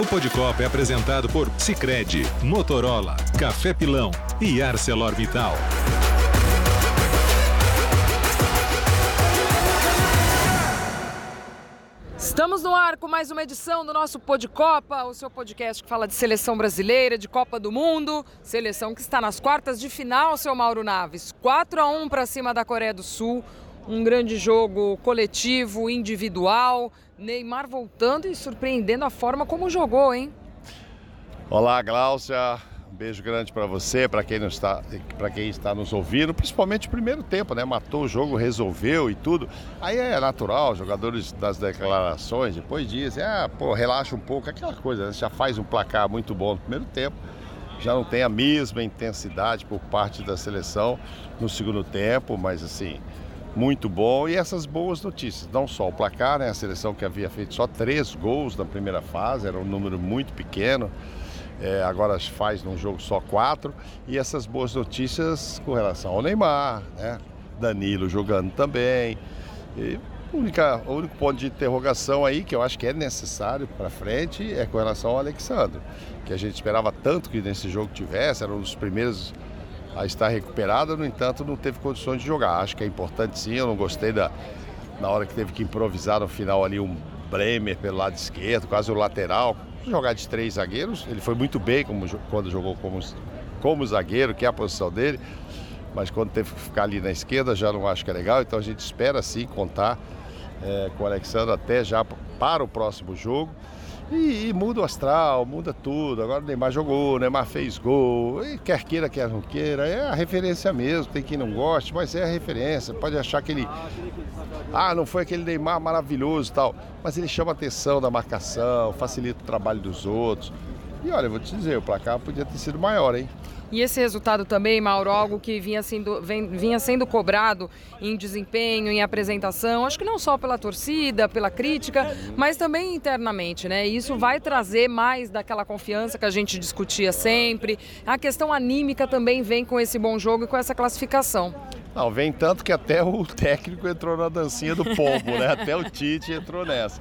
O Podcopa é apresentado por Sicredi, Motorola, Café Pilão e ArcelorMittal. Estamos no ar com mais uma edição do nosso Podcopa, o seu podcast que fala de seleção brasileira, de Copa do Mundo, seleção que está nas quartas de final, seu Mauro Naves. 4 a 1 para cima da Coreia do Sul, um grande jogo coletivo, individual. Neymar voltando e surpreendendo a forma como jogou, hein? Olá, Gláucia. Um beijo grande para você, para quem, está, quem está nos ouvindo, principalmente o primeiro tempo, né? Matou o jogo, resolveu e tudo. Aí é natural, jogadores das declarações depois dizem, ah, pô, relaxa um pouco, aquela coisa, né? já faz um placar muito bom no primeiro tempo. Já não tem a mesma intensidade por parte da seleção no segundo tempo, mas assim, muito bom. E essas boas notícias, não só o placar, né? A seleção que havia feito só três gols na primeira fase, era um número muito pequeno é, agora faz num jogo só quatro. E essas boas notícias com relação ao Neymar, né? Danilo jogando também. E única, o único ponto de interrogação aí que eu acho que é necessário para frente é com relação ao Alexandre, que a gente esperava tanto que nesse jogo tivesse, era um dos primeiros a estar recuperado, no entanto não teve condições de jogar. Acho que é importante sim, eu não gostei da na hora que teve que improvisar no final ali um Bremer pelo lado esquerdo, quase o lateral, jogar de três zagueiros. Ele foi muito bem como, quando jogou como, como zagueiro, que é a posição dele. Mas quando teve que ficar ali na esquerda, já não acho que é legal. Então a gente espera sim contar é, com o Alexandre até já para o próximo jogo. E, e, muda o astral, muda tudo. Agora o Neymar jogou, o Neymar fez gol. E quer queira, quer não queira. É a referência mesmo. Tem quem não goste, mas é a referência. Pode achar que ele. Ah, não foi aquele Neymar maravilhoso e tal. Mas ele chama a atenção da marcação, facilita o trabalho dos outros. E olha, eu vou te dizer, o placar podia ter sido maior, hein? E esse resultado também, Mauro, algo que vinha sendo, vem, vinha sendo cobrado em desempenho, em apresentação, acho que não só pela torcida, pela crítica, mas também internamente, né? Isso vai trazer mais daquela confiança que a gente discutia sempre. A questão anímica também vem com esse bom jogo e com essa classificação. Não, vem tanto que até o técnico entrou na dancinha do pombo, né? Até o Tite entrou nessa.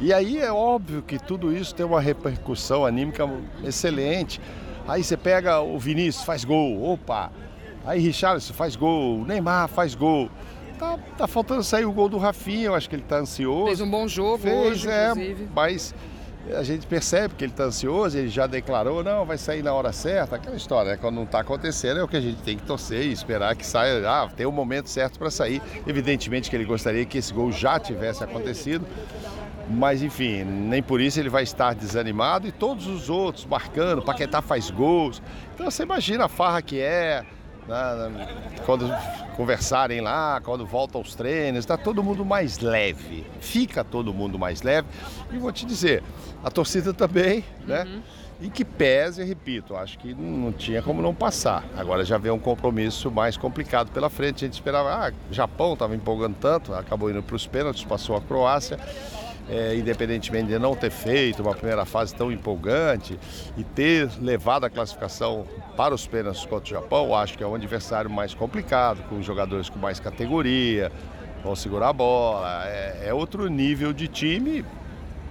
E aí é óbvio que tudo isso tem uma repercussão anímica excelente. Aí você pega o Vinícius, faz gol, opa. Aí Richarlison faz gol, Neymar faz gol. Tá, tá faltando sair o gol do Rafinha, eu acho que ele tá ansioso. Fez um bom jogo Fez, hoje, é, inclusive. Mas a gente percebe que ele está ansioso, ele já declarou, não, vai sair na hora certa, aquela história, né? quando não está acontecendo é o que a gente tem que torcer e esperar que saia, ah, tem o um momento certo para sair. Evidentemente que ele gostaria que esse gol já tivesse acontecido, mas enfim, nem por isso ele vai estar desanimado e todos os outros marcando, Paquetá faz gols. Então você imagina a farra que é, né, quando conversarem lá, quando voltam aos treinos, está todo mundo mais leve, fica todo mundo mais leve. E vou te dizer, a torcida também, né? Uhum. E que pese, repito, acho que não tinha como não passar. Agora já vem um compromisso mais complicado pela frente. A gente esperava, ah, Japão estava empolgando tanto, acabou indo para os pênaltis, passou a Croácia é, independentemente de não ter feito uma primeira fase tão empolgante e ter levado a classificação para os pênaltis contra o Japão, acho que é um adversário mais complicado, com jogadores com mais categoria, vão segurar a bola, é, é outro nível de time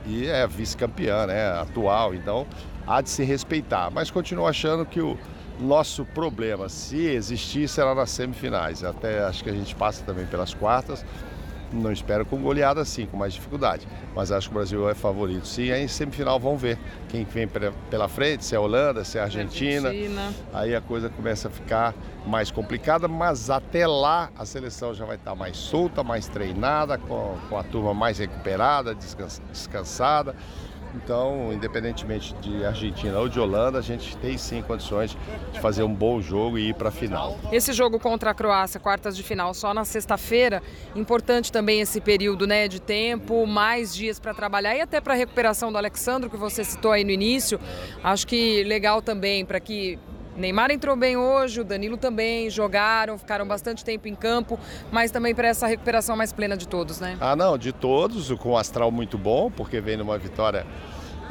e é vice-campeã, né, atual, então há de se respeitar, mas continuo achando que o nosso problema, se existir, será nas semifinais, até acho que a gente passa também pelas quartas, não espero com goleada assim, com mais dificuldade. Mas acho que o Brasil é favorito. Sim, aí em semifinal vão ver quem vem pela frente, se é a Holanda, se é a Argentina. Argentina. Aí a coisa começa a ficar mais complicada, mas até lá a seleção já vai estar mais solta, mais treinada, com, com a turma mais recuperada, descansada. Então, independentemente de Argentina ou de Holanda, a gente tem sim condições de fazer um bom jogo e ir para a final. Esse jogo contra a Croácia, quartas de final, só na sexta-feira. Importante também esse período né, de tempo, mais dias para trabalhar e até para a recuperação do Alexandre, que você citou aí no início. Acho que legal também para que Neymar entrou bem hoje, o Danilo também, jogaram, ficaram bastante tempo em campo, mas também para essa recuperação mais plena de todos, né? Ah, não, de todos, com um astral muito bom, porque vem numa vitória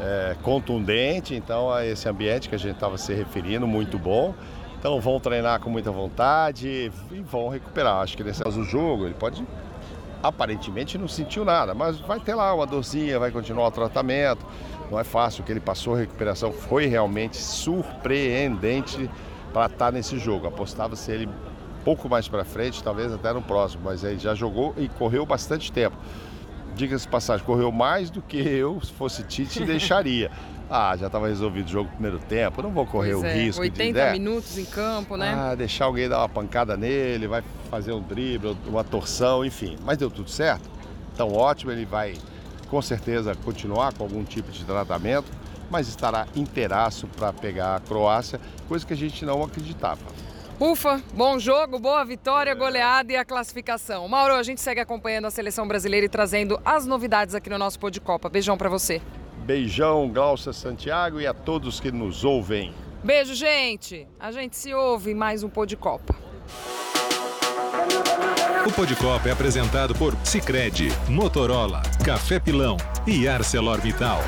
é, contundente, então a esse ambiente que a gente estava se referindo, muito bom. Então vão treinar com muita vontade e vão recuperar. Acho que nesse caso do jogo ele pode aparentemente não sentiu nada, mas vai ter lá uma dorzinha, vai continuar o tratamento. Não é fácil o que ele passou, a recuperação foi realmente surpreendente para estar tá nesse jogo. Apostava-se ele um pouco mais para frente, talvez até no próximo, mas ele já jogou e correu bastante tempo. Diga-se passagem, correu mais do que eu, se fosse Tite, deixaria. Ah, já estava resolvido o jogo no primeiro tempo, não vou correr pois o é, risco 80 de... né? minutos em campo, né? Ah, deixar alguém dar uma pancada nele, vai fazer um drible, uma torção, enfim. Mas deu tudo certo. Então ótimo, ele vai com certeza continuar com algum tipo de tratamento, mas estará inteiraço para pegar a Croácia, coisa que a gente não acreditava. Ufa, bom jogo, boa vitória, goleada e a classificação. Mauro, a gente segue acompanhando a seleção brasileira e trazendo as novidades aqui no nosso Pô de Copa. Beijão para você. Beijão, Glaucia Santiago e a todos que nos ouvem. Beijo, gente. A gente se ouve em mais um Pô de Copa. O Pô de Copa é apresentado por Sicredi, Motorola, Café Pilão e ArcelorMittal.